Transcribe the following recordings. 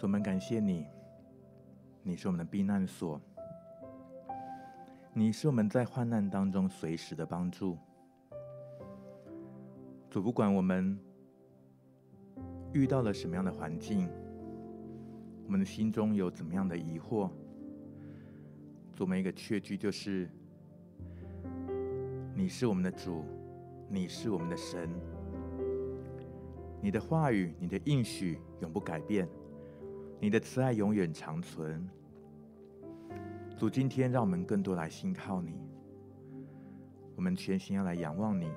主，我们感谢你，你是我们的避难所，你是我们在患难当中随时的帮助。主，不管我们遇到了什么样的环境，我们的心中有怎么样的疑惑，主，我们一个确据就是，你是我们的主，你是我们的神，你的话语、你的应许永不改变。你的慈爱永远长存。主，今天让我们更多来信靠你。我们全心要来仰望你。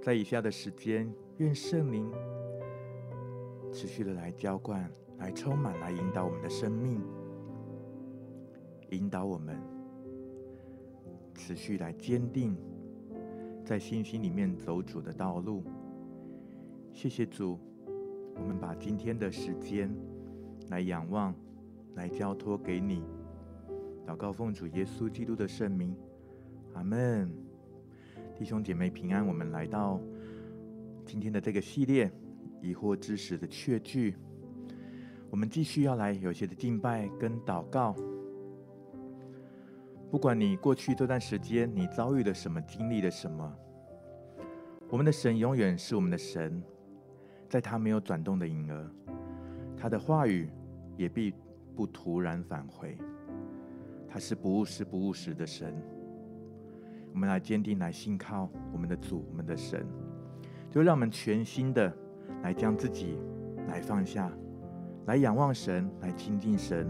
在以下的时间，愿圣灵持续的来浇灌、来充满、来引导我们的生命，引导我们持续来坚定在信心里面走主的道路。谢谢主，我们把今天的时间。来仰望，来交托给你。祷告奉主耶稣基督的圣名，阿门。弟兄姐妹平安。我们来到今天的这个系列“疑惑之时”的确据。我们继续要来有些的敬拜跟祷告。不管你过去这段时间你遭遇了什么，经历了什么，我们的神永远是我们的神，在他没有转动的影儿，他的话语。也必不突然返回，他是不误事、不误时的神。我们来坚定来信靠我们的主、我们的神，就让我们全心的来将自己来放下，来仰望神，来亲近神。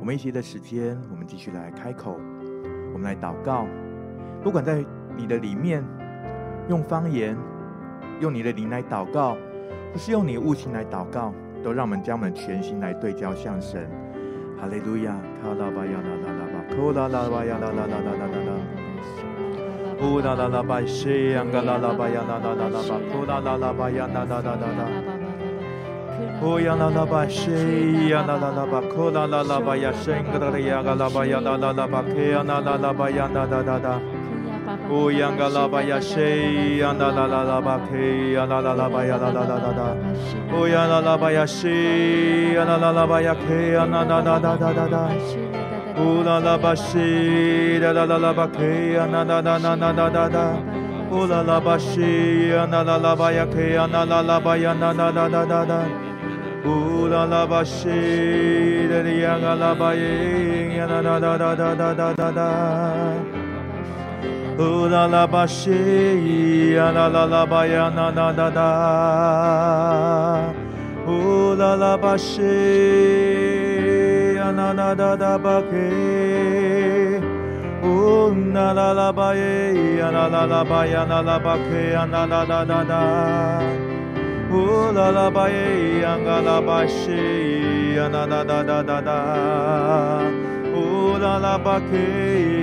我们一些的时间，我们继续来开口，我们来祷告。不管在你的里面用方言，用你的灵来祷告，不是用你的悟性来祷告。都让我们将我们全心来对焦向神，哈利路亚！卡拉巴呀啦啦啦巴，库拉拉巴呀啦啦啦啦啦啦，乌拉拉拉巴西呀嘎拉拉巴呀啦啦啦啦巴，库拉拉拉巴呀啦啦啦啦啦，乌呀啦啦巴西呀啦啦啦巴，库拉拉拉巴呀圣格拉呀嘎啦巴呀啦啦啦巴，克呀啦啦啦巴。呀啦啦啦啦。乌央嘎拉巴呀，谁呀？啦啦啦啦巴，嘿呀啦啦啦巴呀啦啦啦啦啦。乌央啦啦巴呀，谁呀？啦啦啦巴呀，嘿呀啦啦啦啦啦啦啦。乌啦啦巴谁？啦啦啦啦巴，嘿呀啦啦啦啦啦啦啦啦。乌啦啦巴谁呀？啦啦啦巴呀，嘿呀啦啦啦巴呀啦啦啦啦啦啦。乌啦啦巴谁？啦哩呀嘎啦巴 la la ba she la la la ba ya na na da da ooh la la ba she na na da da ba ke ooh na la la ba ye la la la ba ya na la ba ke na na da da da ooh la la ba ye la la ba she na na da da da da la la ba ke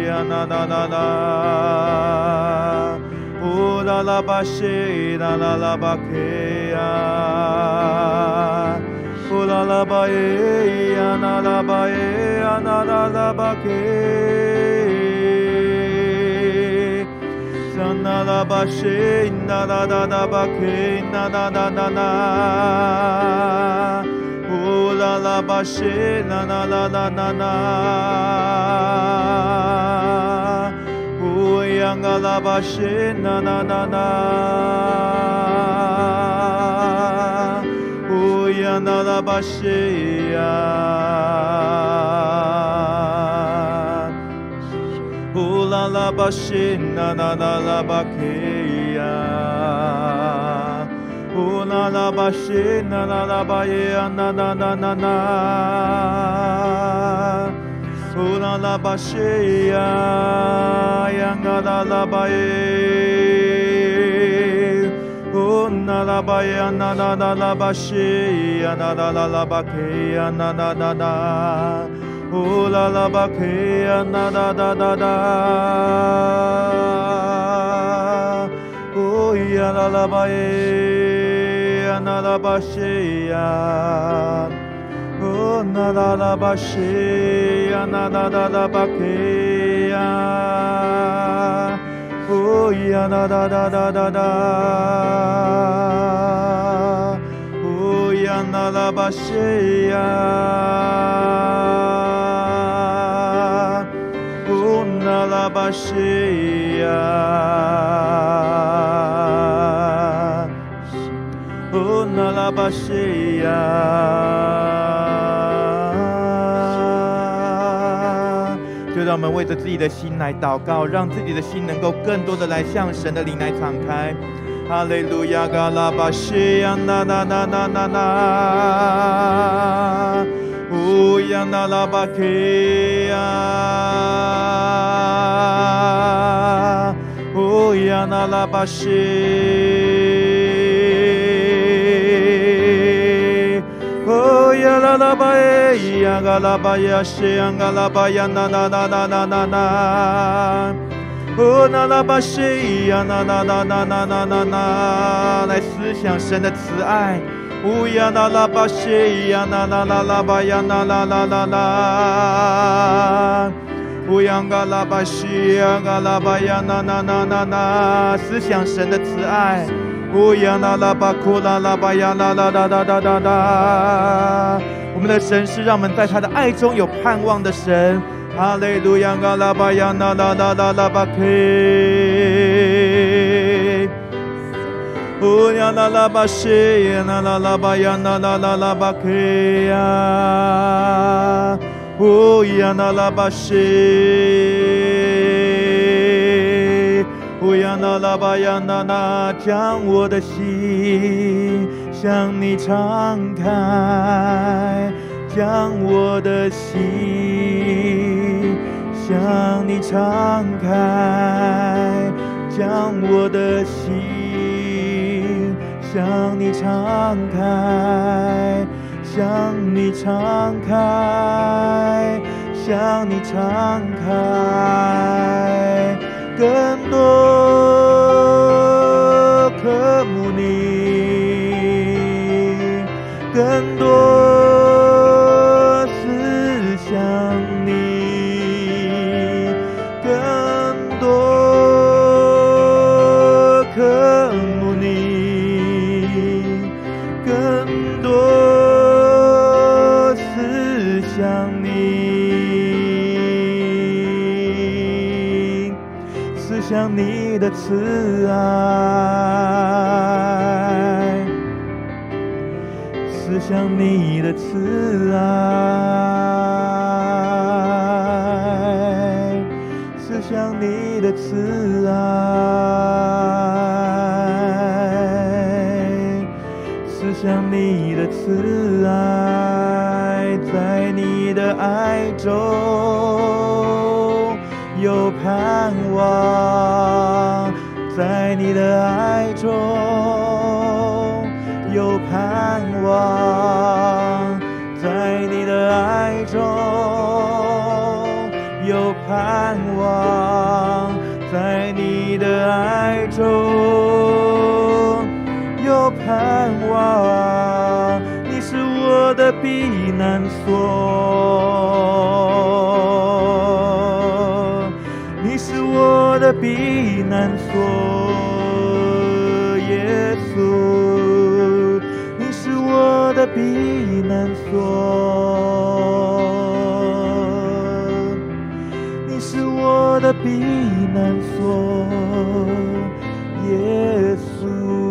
ya na na na na o la la ba she la la la ba ke ya o la la ba e ya na la ba e ya na la la ba ke na la ba she na la da da ba ke na na da da na o la la la she na na la la na na. O yang la ba she na na na na. O yang la ba she ya. O la ba she na na na la ba ke na la ba she na la la ba ye na na na na na so la la ba she ya ya na na la ba ye o na la ba ye na na na la ba she ya na na na la ba ke ya na na na na o la la ba ke ya na na na na. da o ya la la ba ye Nanarabashea, O Nanarabashea, Nanarabakea, O Yanarada, O na la Nanarabashea. 拉拉巴西呀，那那那那巴克呀，哦呀那那那那那那，哦呀那拉巴西呀，就让我们为着自己的心来祷告，让自己的心能够更多的来向神的灵来敞开。哈利路亚，嘎拉巴西呀，那那那那那那，乌呀那拉巴克呀，乌呀那拉巴西，呀那拉巴耶呀，嘎啦巴呀西呀，嘎啦巴呀那那那那那那那。哦，那拉巴西呀，那那那那那那那那，来思想神的慈爱。乌呀，那拉巴西呀，那那那拉巴呀，那那那那那。乌呀，嘎拉巴西呀，嘎拉巴呀，那那那那那，思想神的慈爱。乌呀，那拉巴库拉拉巴呀，啦啦啦啦啦啦啦。我们的神是让我们在他的爱中有盼望的神。哈利路亚，嘎拉巴呀，那那那那那巴克，乌呀那拉巴西呀，那那拉巴呀，那那那那巴克呀，乌呀那拉巴西，乌呀那拉巴呀，那那将我的心向你敞开，将我的心。向你敞开，将我的心向你敞开，向你敞开，向你敞开，更多渴慕你，更多。慈爱，思想你的慈爱，的避难所，你是我的避难所，耶稣。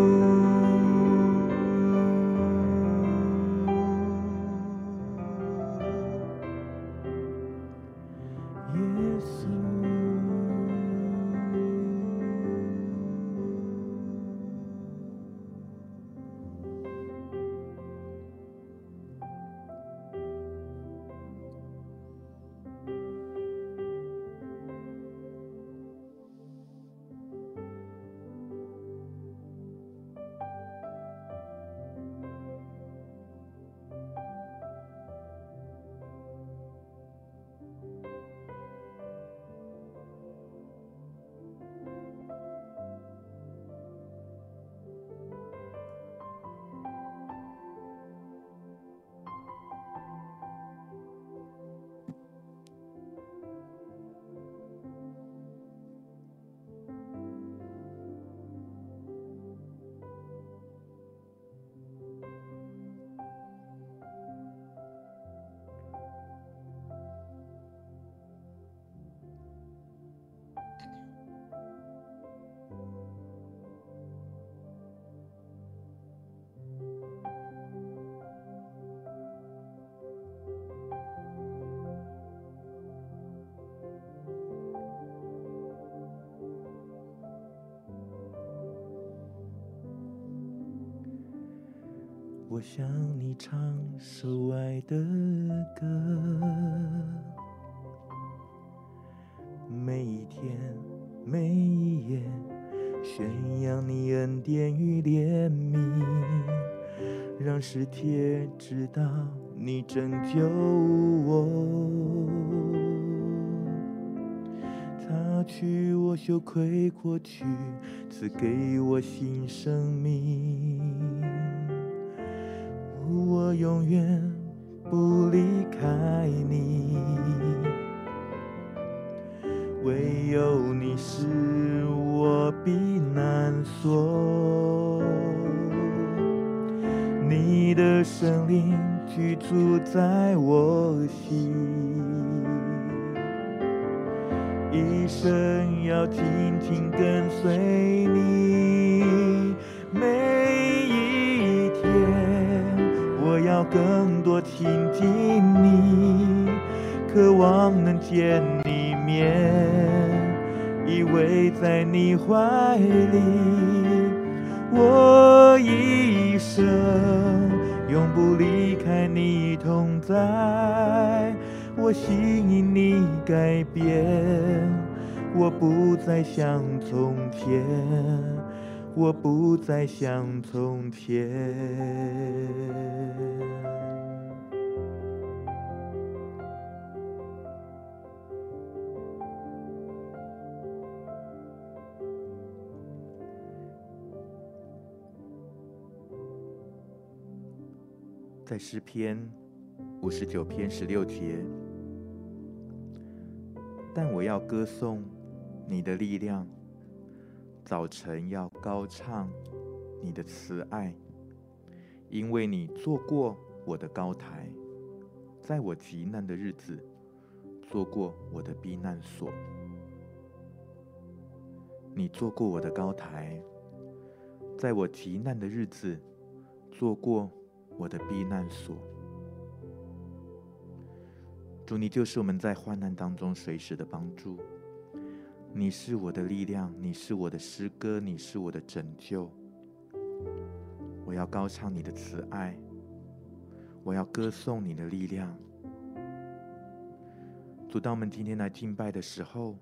我向你唱首爱的歌，每一天，每一夜，宣扬你恩典与怜悯，让世界知道你拯救我，擦去我羞愧过去，赐给我新生命。永远不离开你，唯有你是我避难所。你的圣灵居住在我心，一生要紧紧跟随你。更多亲近你，渴望能见你面，依偎在你怀里，我一生永不离开你同在。我心因你改变，我不再像从前。我不再像从前。在诗篇五十九篇十六节，但我要歌颂你的力量。早晨要高唱你的慈爱，因为你做过我的高台，在我急难的日子，做过我的避难所。你做过我的高台，在我急难的日子，做过我的避难所。主，你就是我们在患难当中随时的帮助。你是我的力量，你是我的诗歌，你是我的拯救。我要高唱你的慈爱，我要歌颂你的力量。主，当我们今天来敬拜的时候，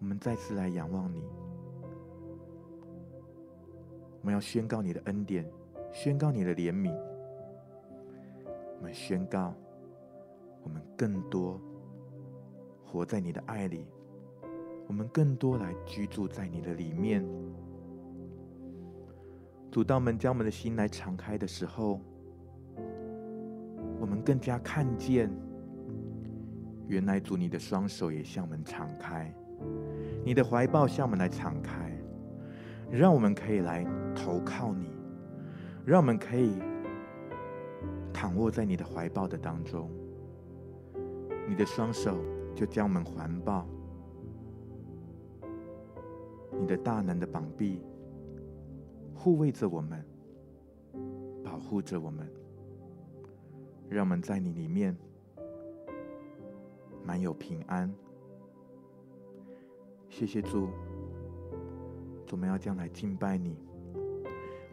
我们再次来仰望你。我们要宣告你的恩典，宣告你的怜悯。我们宣告，我们更多活在你的爱里。我们更多来居住在你的里面。主，当我们将我们的心来敞开的时候，我们更加看见，原来主你的双手也向我们敞开，你的怀抱向我们来敞开，让我们可以来投靠你，让我们可以躺卧在你的怀抱的当中，你的双手就将我们环抱。你的大能的膀臂护卫着我们，保护着我们，让我们在你里面满有平安。谢谢主，我们要将来敬拜你，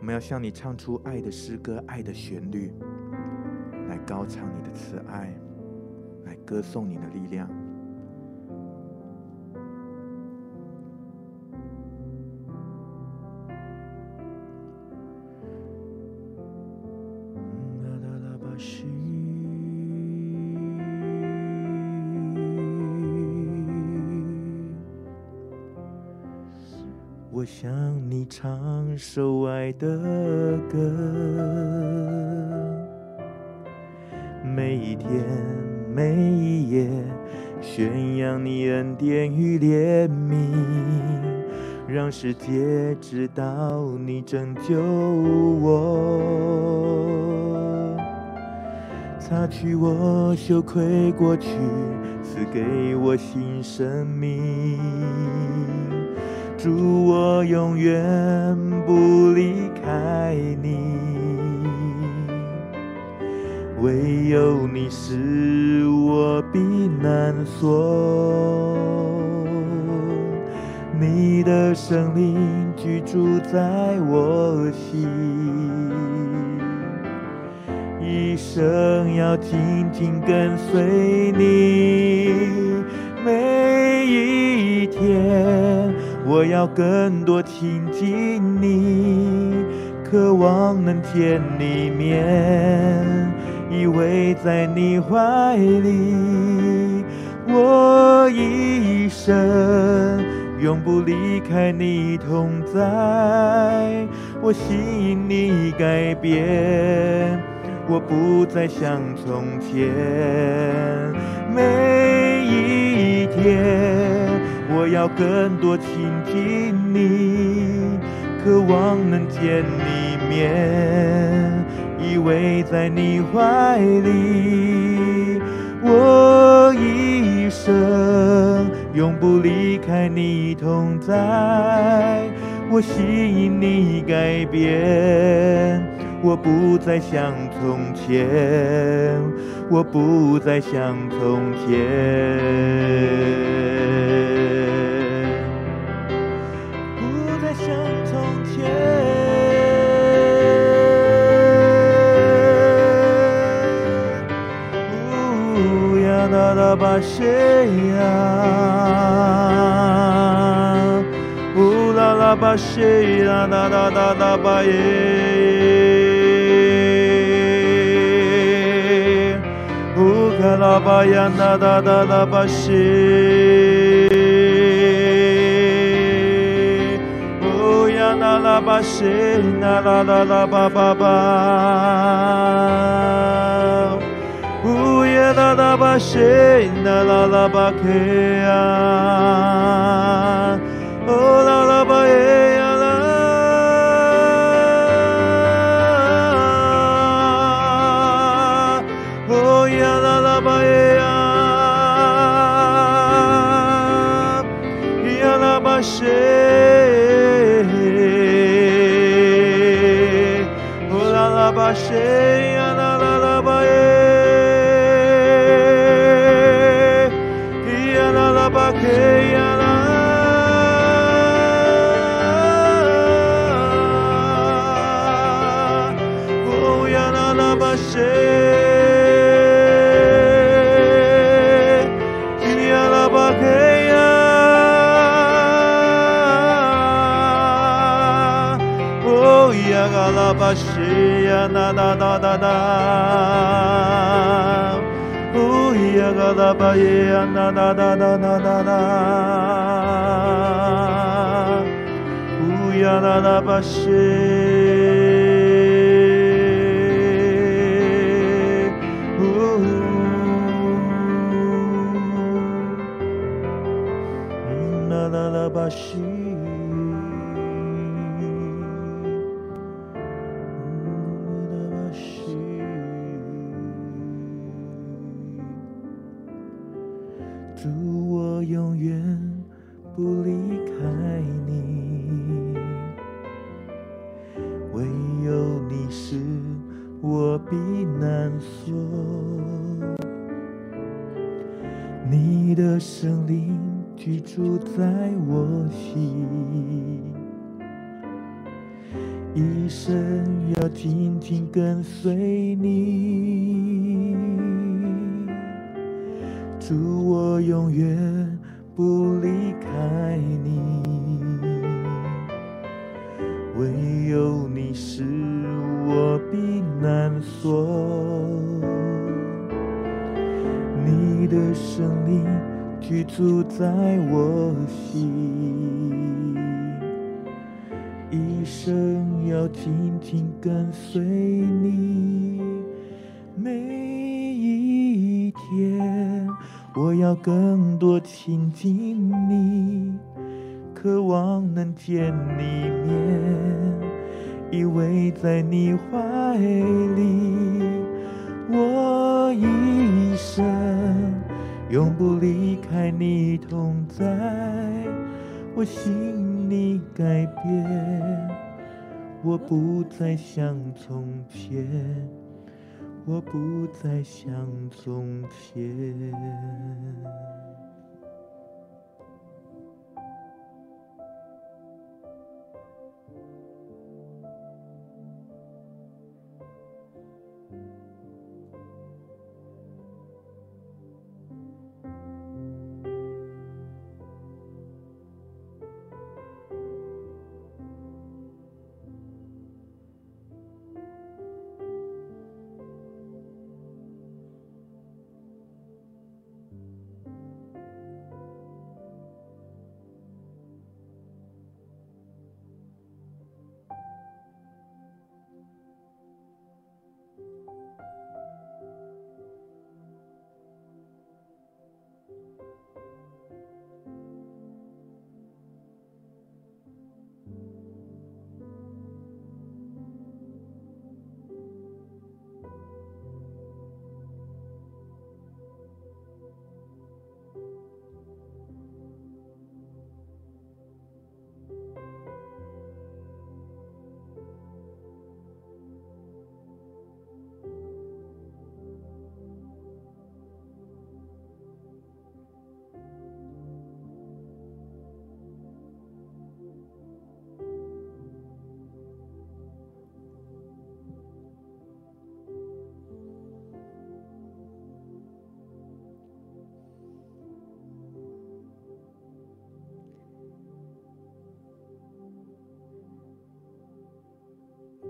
们要向你唱出爱的诗歌、爱的旋律，来高唱你的慈爱，来歌颂你的力量。向唱首爱的歌，每一天每一夜，宣扬你恩典与怜悯，让世界知道你拯救我，擦去我羞愧过去，赐给我新生命。主，我永远不离开你，唯有你是我避难所。你的生命居住在我心，一生要紧紧跟随你，每一天我要更多亲近你，渴望能见你面，依偎在你怀里，我一生。永不离开你同在，我心你改变，我不再像从前。每一天，我要更多亲近你，渴望能见你面，依偎在你怀里，我一生。永不离开你同在，我吸引你改变，我不再像从前，我不再像从前，呜呀啦啦吧谁呀？巴西啦啦啦啦啦巴耶，乌卡拉巴呀啦啦啦啦巴西，乌呀啦啦巴西啦啦啦啦巴巴巴，巴西呀，那那那那那，乌呀嘎拉巴耶呀，那那的生灵居住在我心，一生要紧紧跟随你。祝我永远不离。你的生命居住在我心，一生要紧紧跟随你。每一天，我要更多亲近你，渴望能见你一面，依偎在你怀里。我。一生永不离开你同在我心里改变我不再像从前我不再像从前。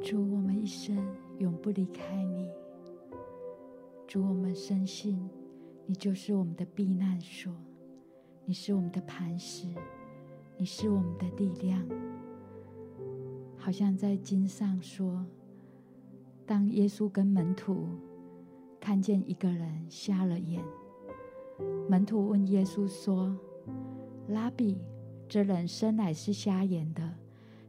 主，我们一生永不离开你。主，我们深信你就是我们的避难所，你是我们的磐石，你是我们的力量。好像在经上说，当耶稣跟门徒看见一个人瞎了眼，门徒问耶稣说：“拉比，这人生来是瞎眼的，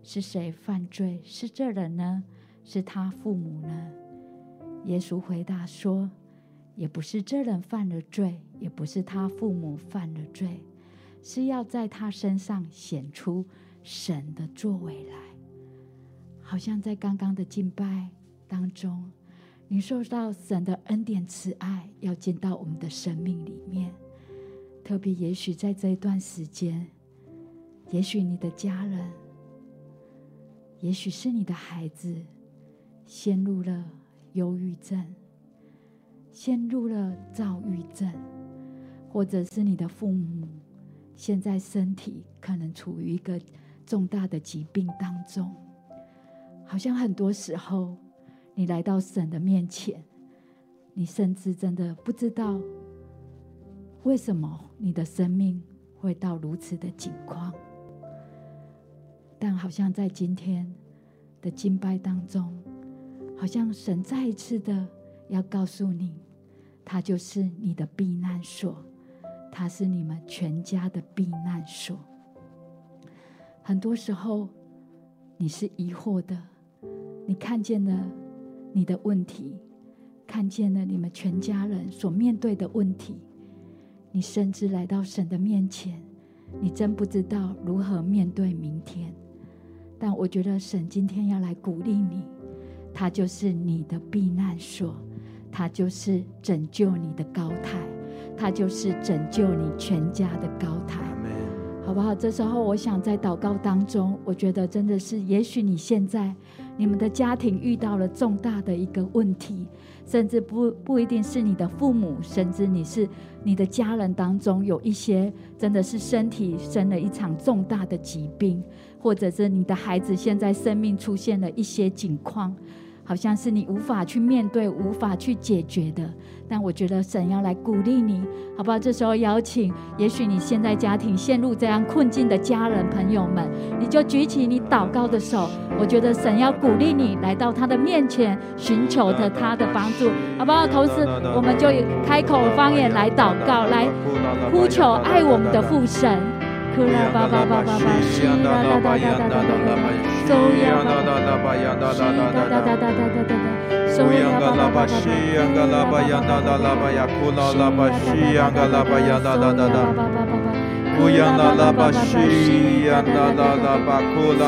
是谁犯罪？是这人呢？是他父母呢？”耶稣回答说：“也不是这人犯了罪，也不是他父母犯了罪，是要在他身上显出神的作为来。”好像在刚刚的敬拜当中，你受到神的恩典慈爱，要进到我们的生命里面。特别也许在这一段时间，也许你的家人，也许是你的孩子，陷入了忧郁症，陷入了躁郁症，或者是你的父母，现在身体可能处于一个重大的疾病当中。好像很多时候，你来到神的面前，你甚至真的不知道为什么你的生命会到如此的境况。但好像在今天的敬拜当中，好像神再一次的要告诉你，他就是你的避难所，他是你们全家的避难所。很多时候，你是疑惑的。你看见了你的问题，看见了你们全家人所面对的问题，你甚至来到神的面前，你真不知道如何面对明天。但我觉得神今天要来鼓励你，他就是你的避难所，他就是拯救你的高台，他就是拯救你全家的高台，好不好？这时候我想在祷告当中，我觉得真的是，也许你现在。你们的家庭遇到了重大的一个问题，甚至不不一定是你的父母，甚至你是你的家人当中有一些真的是身体生了一场重大的疾病，或者是你的孩子现在生命出现了一些境况。好像是你无法去面对、无法去解决的，但我觉得神要来鼓励你，好不好？这时候邀请，也许你现在家庭陷入这样困境的家人朋友们，你就举起你祷告的手。我觉得神要鼓励你来到他的面前，寻求着他的帮助，好不好？同时，我们就开口方言来祷告，来呼求爱我们的父神。呼啦巴巴巴巴巴，西啦哒哒哒哒哒哒哒，收呀哒哒哒巴呀哒哒哒哒哒哒哒哒哒哒，收呀巴巴巴呀嘎啦巴呀哒哒啦巴呀，呼啦啦巴西呀嘎啦巴呀哒哒哒哒，呼呀啦啦巴西呀哒哒啦巴，呼啦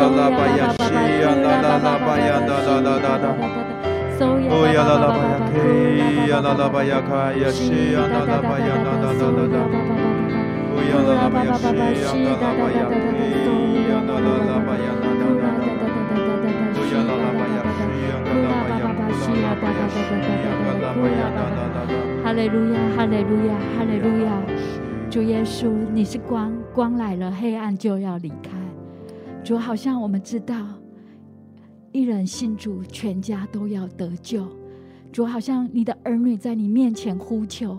啦巴呀西呀哒哒啦巴呀哒哒哒哒哒，呼呀啦啦巴呀嘿呀啦啦巴呀卡呀西呀哒哒巴呀哒哒哒哒哒。哈利路亚，哈利路亚，哈利路亚！主耶稣，你是光，光来了，黑暗就要离开。主，好像我们知道，一人信主，全家都要得救。主，好像你的儿女在你面前呼求。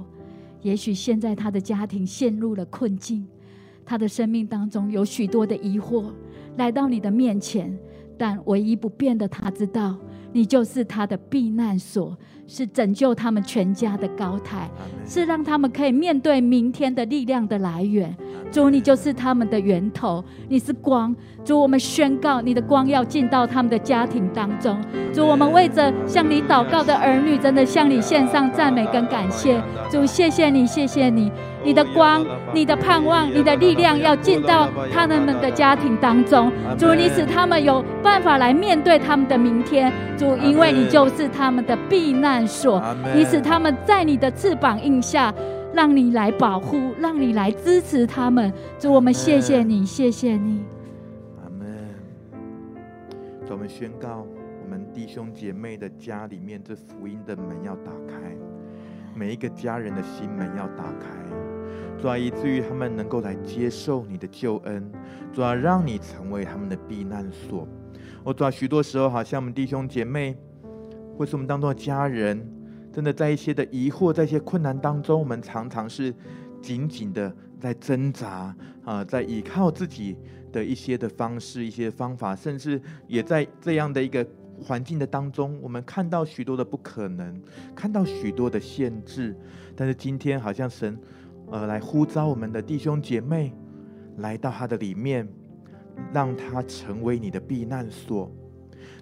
也许现在他的家庭陷入了困境，他的生命当中有许多的疑惑，来到你的面前，但唯一不变的，他知道你就是他的避难所。是拯救他们全家的高台，是让他们可以面对明天的力量的来源。主，你就是他们的源头，你是光。主，我们宣告你的光要进到他们的家庭当中。主，我们为着向你祷告的儿女，真的向你献上赞美跟感谢。主，谢谢你，谢谢你，你的光、你的盼望、你的力量要进到他们的家庭当中。主，你使他们有办法来面对他们的明天。主，因为你就是他们的避难所，你使他们在你的翅膀荫下，让你来保护，让你来支持他们。主，我们谢谢你，谢谢你。阿门。主，我们宣告，我们弟兄姐妹的家里面，这福音的门要打开，每一个家人的心门要打开。主啊，以至于他们能够来接受你的救恩，主啊，让你成为他们的避难所。我主啊，许多时候好像我们弟兄姐妹，或是我们当中的家人，真的在一些的疑惑，在一些困难当中，我们常常是紧紧的在挣扎啊，在依靠自己的一些的方式、一些方法，甚至也在这样的一个环境的当中，我们看到许多的不可能，看到许多的限制。但是今天，好像神。呃，来呼召我们的弟兄姐妹来到他的里面，让他成为你的避难所。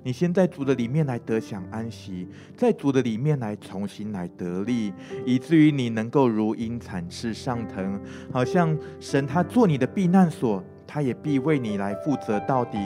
你先在主的里面来得享安息，在主的里面来重新来得力，以至于你能够如鹰展翅上腾，好像神他做你的避难所。他也必为你来负责到底，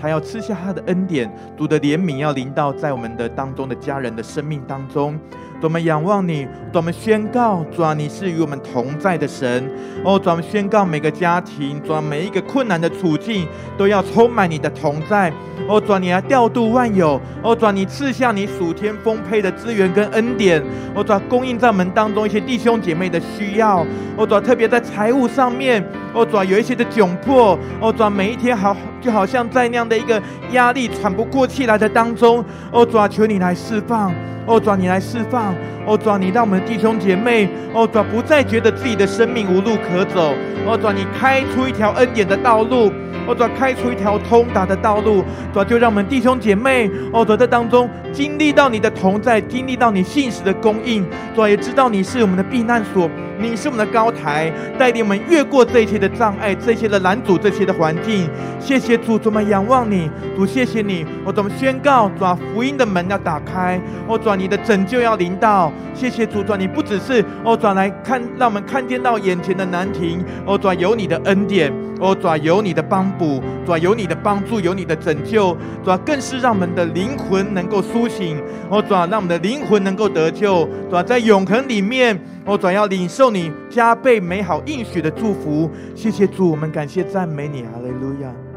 他要吃下他的恩典，主的怜悯要临到在我们的当中的家人的生命当中。我们仰望你，我们宣告，主啊，你是与我们同在的神。哦，主，我们宣告每个家庭，主啊，每一个困难的处境都要充满你的同在。哦，主啊，你来调度万有。哦，主啊，你赐下你属天丰沛的资源跟恩典。哦，主啊，供应在我们当中一些弟兄姐妹的需要。哦，主啊，特别在财务上面，哦，主啊，有一些的窘迫。哦，主啊，每一天好，就好像在那样的一个压力喘不过气来的当中。哦，主，求你来释放。哦，主，你来释放。哦，主，你让我们弟兄姐妹，哦，主，不再觉得自己的生命无路可走。哦，主，你开出一条恩典的道路。哦，主，开出一条通达的道路。主，就让我们弟兄姐妹，哦，主，在当中经历到你的同在，经历到你信实的供应。主啊，也知道你是我们的避难所。你是我们的高台，带领我们越过这一切的障碍，这些的拦阻，这些的环境。谢谢谢主，主们仰望你，主谢谢你。我怎么宣告？主，福音的门要打开，我转你的拯救要临到。谢谢主，转你不只是哦，转来看，让我们看见到眼前的难题，哦，转有你的恩典，哦，转有你的帮补，转有你的帮助，有你的拯救，转更是让我们的灵魂能够苏醒，哦，转让我们的灵魂能够得救，转在永恒里面。我转要领受你加倍美好应许的祝福，谢谢主，我们感谢赞美你，哈利路亚。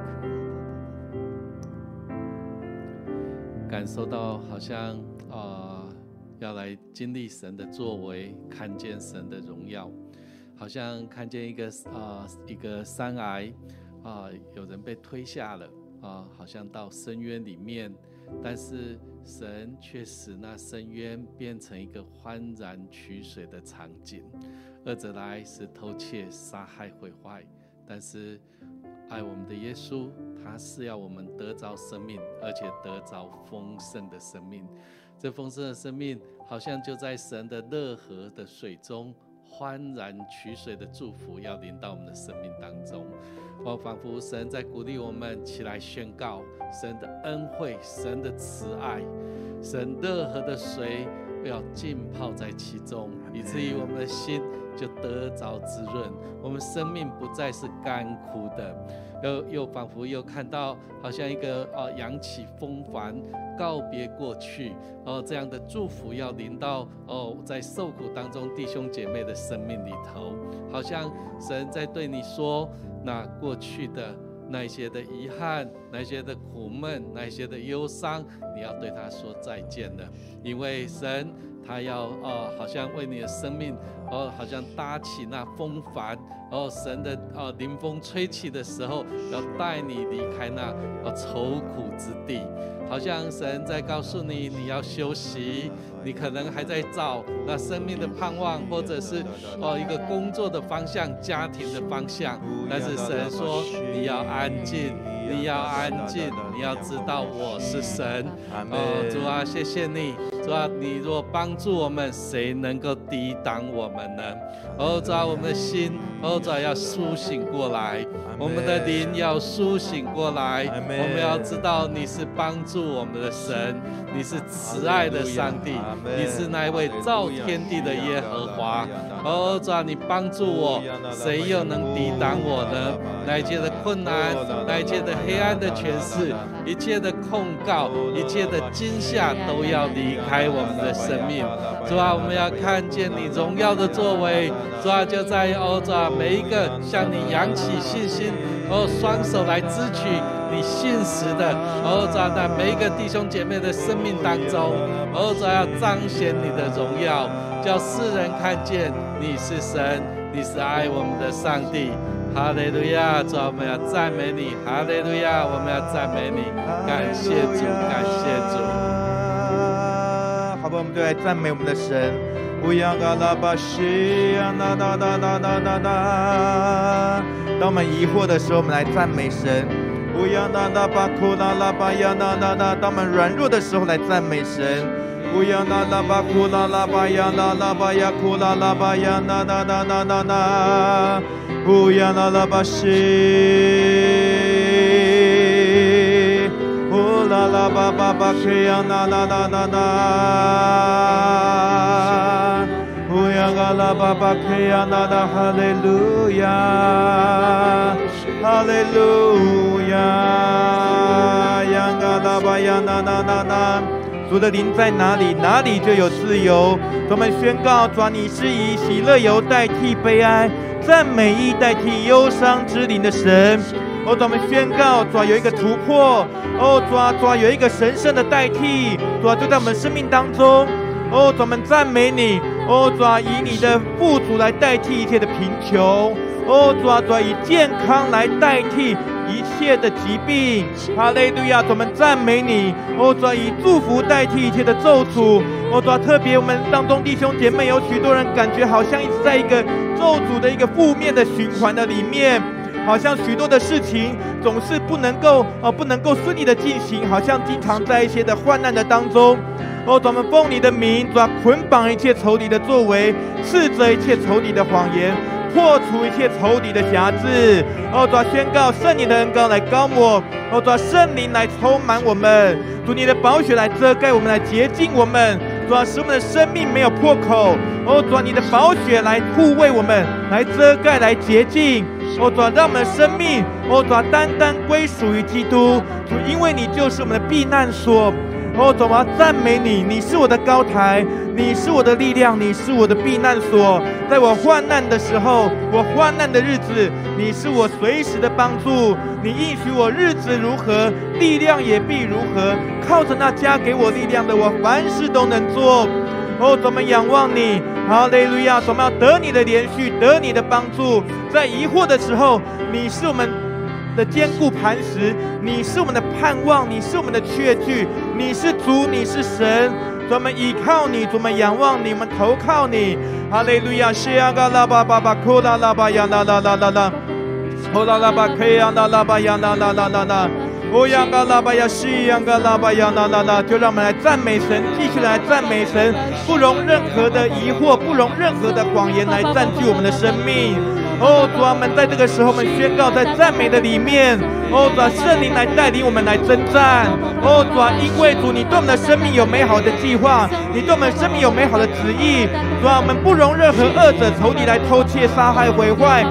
感受到好像啊、要来经历神的作为，看见神的荣耀，好像看见一个啊、一个山崖啊、有人被推下了啊、好像到深渊里面，但是。神却使那深渊变成一个欢然取水的场景。恶者来是偷窃、杀害、毁坏，但是爱我们的耶稣，他是要我们得着生命，而且得着丰盛的生命。这丰盛的生命，好像就在神的乐河的水中。欢然取水的祝福要临到我们的生命当中，我仿佛神在鼓励我们起来宣告神的恩惠、神的慈爱、神乐河的水要浸泡在其中，以至于我们的心就得着滋润，我们生命不再是干枯的。又又仿佛又看到，好像一个呃扬起风帆，告别过去，哦，这样的祝福要临到哦，在受苦当中弟兄姐妹的生命里头，好像神在对你说，那过去的那些的遗憾，那些的苦闷，那些的忧伤，你要对他说再见了，因为神。他要哦，好像为你的生命哦，好像搭起那风帆哦，神的哦，临风吹起的时候，要带你离开那哦愁苦之地，好像神在告诉你，你要休息，你可能还在找那生命的盼望，或者是哦一个工作的方向、家庭的方向，但是神说你要安静，你要安静，你要知道我是神。哦，主啊，谢谢你。主啊，你若帮助我们，谁能够抵挡我们呢？哦，主啊，我们的心，哦，主啊，要苏醒过来，我们的灵要苏醒过来。我们要知道你是帮助我们的神，你是慈爱的上帝，你是那位造天地的耶和华。哦，主啊，你帮助我，谁又能抵挡我呢？那一切的困难，那一切的黑暗的权势，一切的控告，一切的惊吓，都要离开我们的生命。主啊，我们要看见你荣耀的作为。主啊，就在欧洲啊，每一个向你扬起信心，哦，双手来支取你信实的，欧洲啊，每一个弟兄姐妹的生命当中，欧洲，要彰显你的荣耀，叫世人看见你是神。你是爱我们的上帝。哈利路亚，主，我们要赞美你。哈利路亚，我们要赞美你。感谢主，感谢主。好吧，我们就来赞美我们的神。乌央嘎拉巴西呀，呐呐呐呐呐呐呐。当我们疑惑的时候，我们来赞美神。乌央呐呐巴库拉拉巴呀，呐呐呐。当我们软弱的时候，来赞美神。乌央呐呐巴库拉拉巴呀，呐呐巴呀，库拉拉巴呀，呐呐呐呐呐呐。乌呀啦啦巴西，啦啦巴巴巴克呀？啦啦啦啦啦，乌呀啦啦巴巴克呀？啦啦哈利路亚，哈利路亚，呀啦啦巴呀啦啦啦啦，主的灵在哪里，哪里就有自由。我们宣告，主你是以喜乐油代替悲哀。赞美意代替忧伤之灵的神，哦，主，我们宣告，主有一个突破，哦，主，主有一个神圣的代替，主就在我们生命当中，哦，主，我们赞美你，哦，主以你的富足来代替一切的贫穷，哦，主，主以健康来代替一切的疾病，哈利路亚，主，我们赞美你，哦，主以祝福代替一切的咒诅，哦，主，特别我们当中弟兄姐妹有许多人感觉好像一直在一个。咒诅的一个负面的循环的里面，好像许多的事情总是不能够呃不能够顺利的进行，好像经常在一些的患难的当中。哦，咱们奉你的名，抓捆绑一切仇敌的作为，斥责一切仇敌的谎言，破除一切仇敌的辖制。哦，抓宣告圣灵的恩膏来膏抹，哦，抓圣灵来充满我们，主你的宝血来遮盖我们，来洁净我们。主啊，使我们的生命没有破口。哦，主啊，你的宝血来护卫我们，来遮盖，来洁净。哦，主啊，让我们的生命，哦，主，单单归属于基督。主，因为你就是我们的避难所。哦，主啊，赞美你，你是我的高台，你是我的力量，你是我的避难所。在我患难的时候，我患难的日子，你是我随时的帮助。你应许我日子如何，力量也必如何。靠着那加给我力量的，我凡事都能做。哦，怎么仰望你，哈利路亚！我们要得你的连续，得你的帮助。在疑惑的时候，你是我们。的坚固磐石，你是我们的盼望，你是我们的确据，你是主，你是神，我们依靠你，我们仰望你，我们投靠你。哈利路亚，西呀嘎拉巴巴巴，库拉拉巴呀啦啦啦啦啦，库拉拉巴克呀啦啦巴呀啦啦啦啦啦，乌呀嘎拉巴呀西呀嘎拉巴呀啦啦啦，就让我们来赞美神，继续来赞美神，不容任何的疑惑，不容任何的谎言来占据我们的生命。哦，主啊，我们在这个时候，我们宣告在赞美的里面。哦，主啊，圣灵来带领我们来征战。哦，主啊，因为主你对我们的生命有美好的计划，你对我们生命有美好的旨意。主啊，我们不容任何恶者、仇敌来偷窃、杀害、毁坏。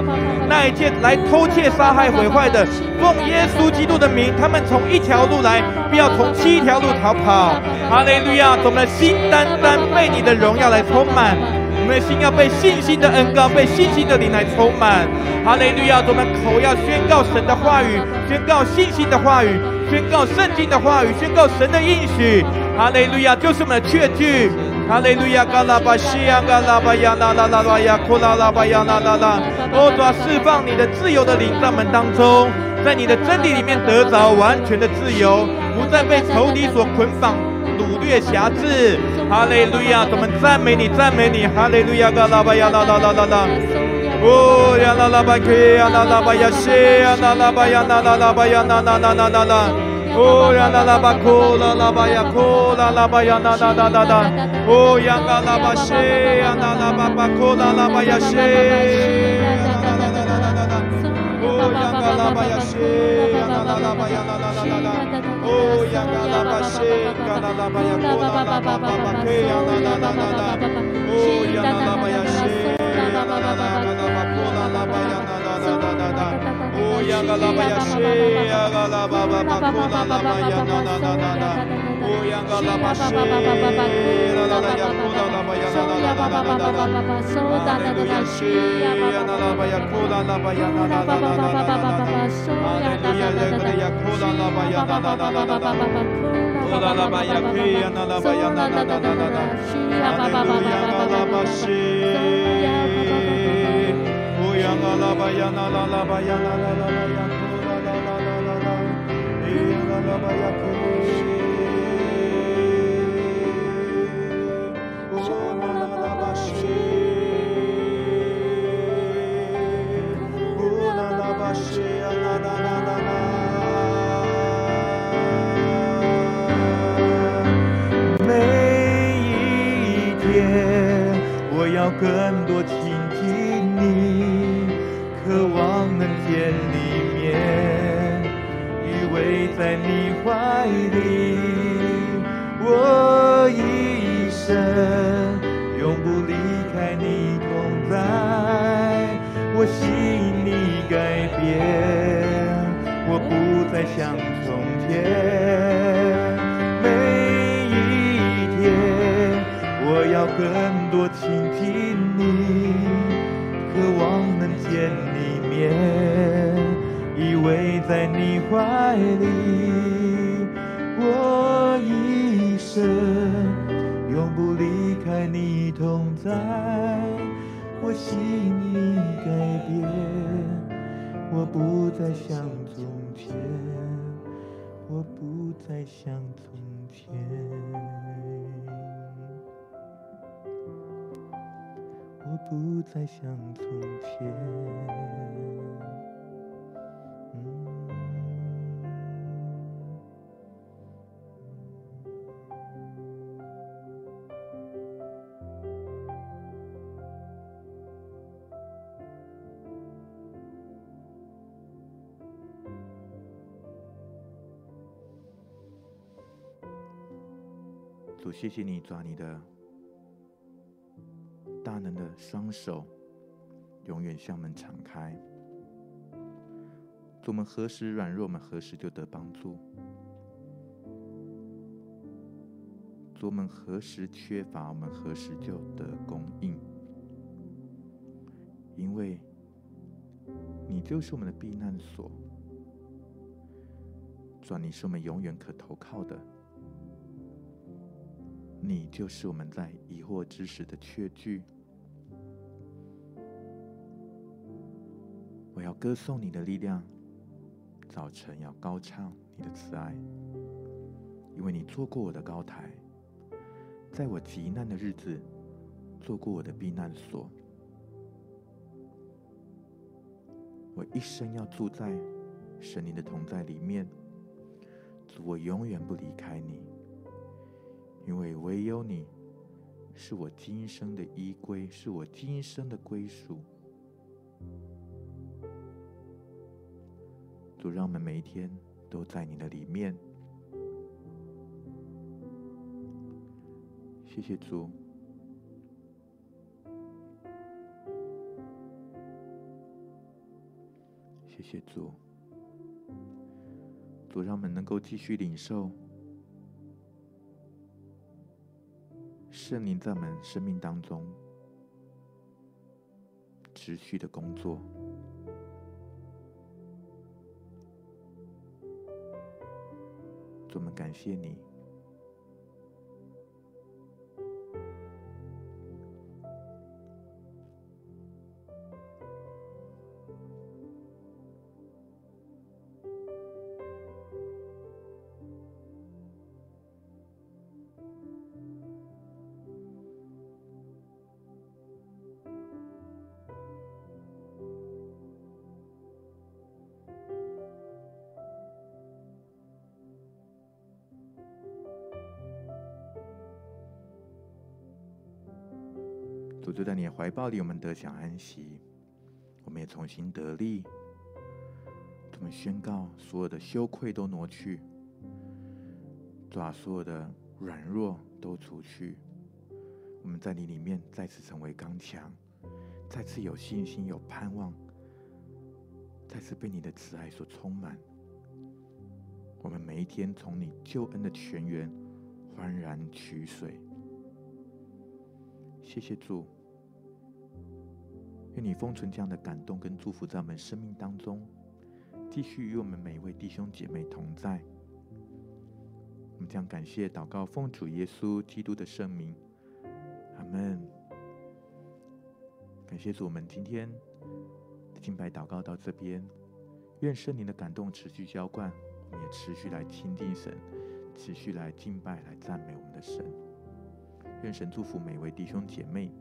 那一切来偷窃、杀害、毁坏的，奉耶稣基督的名，他们从一条路来，不要从七条路逃跑。哈利路亚！我们的心单单被你的荣耀来充满。我们的心要被信心的恩膏，被信心的灵来充满。哈利路亚！我们口要宣告神的话语，宣告信心的话语，宣告圣经的话语，宣告神的应许。哈利路亚！就是我们的确据。哈利路亚！嘎拉巴西亚，嘎拉巴亚，拉拉拉拉亚，库拉拉巴亚，拉拉拉。哦，主啊，释放你的自由的灵在我们当中，在你的真理里面得着完全的自由，不再被仇敌所捆绑。掳掠辖制，Hallelujah. Teman trameni, trameni. Hallelujah. Galabaya la la la la la. Oh, ya la la ba ke, ya la la ba ya she, ya la la ba ya na la la ba ya na na na na na la. Oh, ya la la ba ko, la la ba ya ko, la la ba ya na na na na na. Oh, ya la la ba she, ya la la ba ba ko, la la ba ya she. Oh, ya la la ba ya she, ya la la ba ya na na na. Oh, Hallelujah 更多亲近你，渴望能见你面，依偎在你怀里，我倾听你，渴望能见你一面，依偎在你怀里，我一生永不离开你同在。我心里改变，我不再像从前，我不再像从前，不再像从前。主，谢谢你抓你的双手，永远向我们敞开。我们何时软弱，我们何时就得帮助；我们何时缺乏，我们何时就得供应。因为你就是我们的避难所，主，你是我们永远可投靠的。你就是我们在疑惑之时的确据。要歌颂你的力量，早晨要高唱你的慈爱，因为你做过我的高台，在我极难的日子，做过我的避难所。我一生要住在神灵的同在里面，主，我永远不离开你。因为唯有你，是我今生的依归，是我今生的归属。主，让我们每一天都在你的里面。谢谢主，谢谢主，主，让我们能够继续领受。圣灵在我们生命当中持续的工作，多么感谢你。在你的怀抱里，我们得享安息，我们也重新得力。我们宣告，所有的羞愧都挪去，把所有的软弱都除去。我们在你里面再次成为刚强，再次有信心、有盼望，再次被你的慈爱所充满。我们每一天从你救恩的泉源欢然取水。谢谢主，愿你封存这样的感动跟祝福在我们生命当中，继续与我们每一位弟兄姐妹同在。我们将感谢祷告，奉主耶稣基督的圣名，阿门。感谢主，我们今天敬拜祷告到这边，愿圣灵的感动持续浇灌，我们也持续来亲近神，持续来敬拜、来赞美我们的神。愿神祝福每位弟兄姐妹。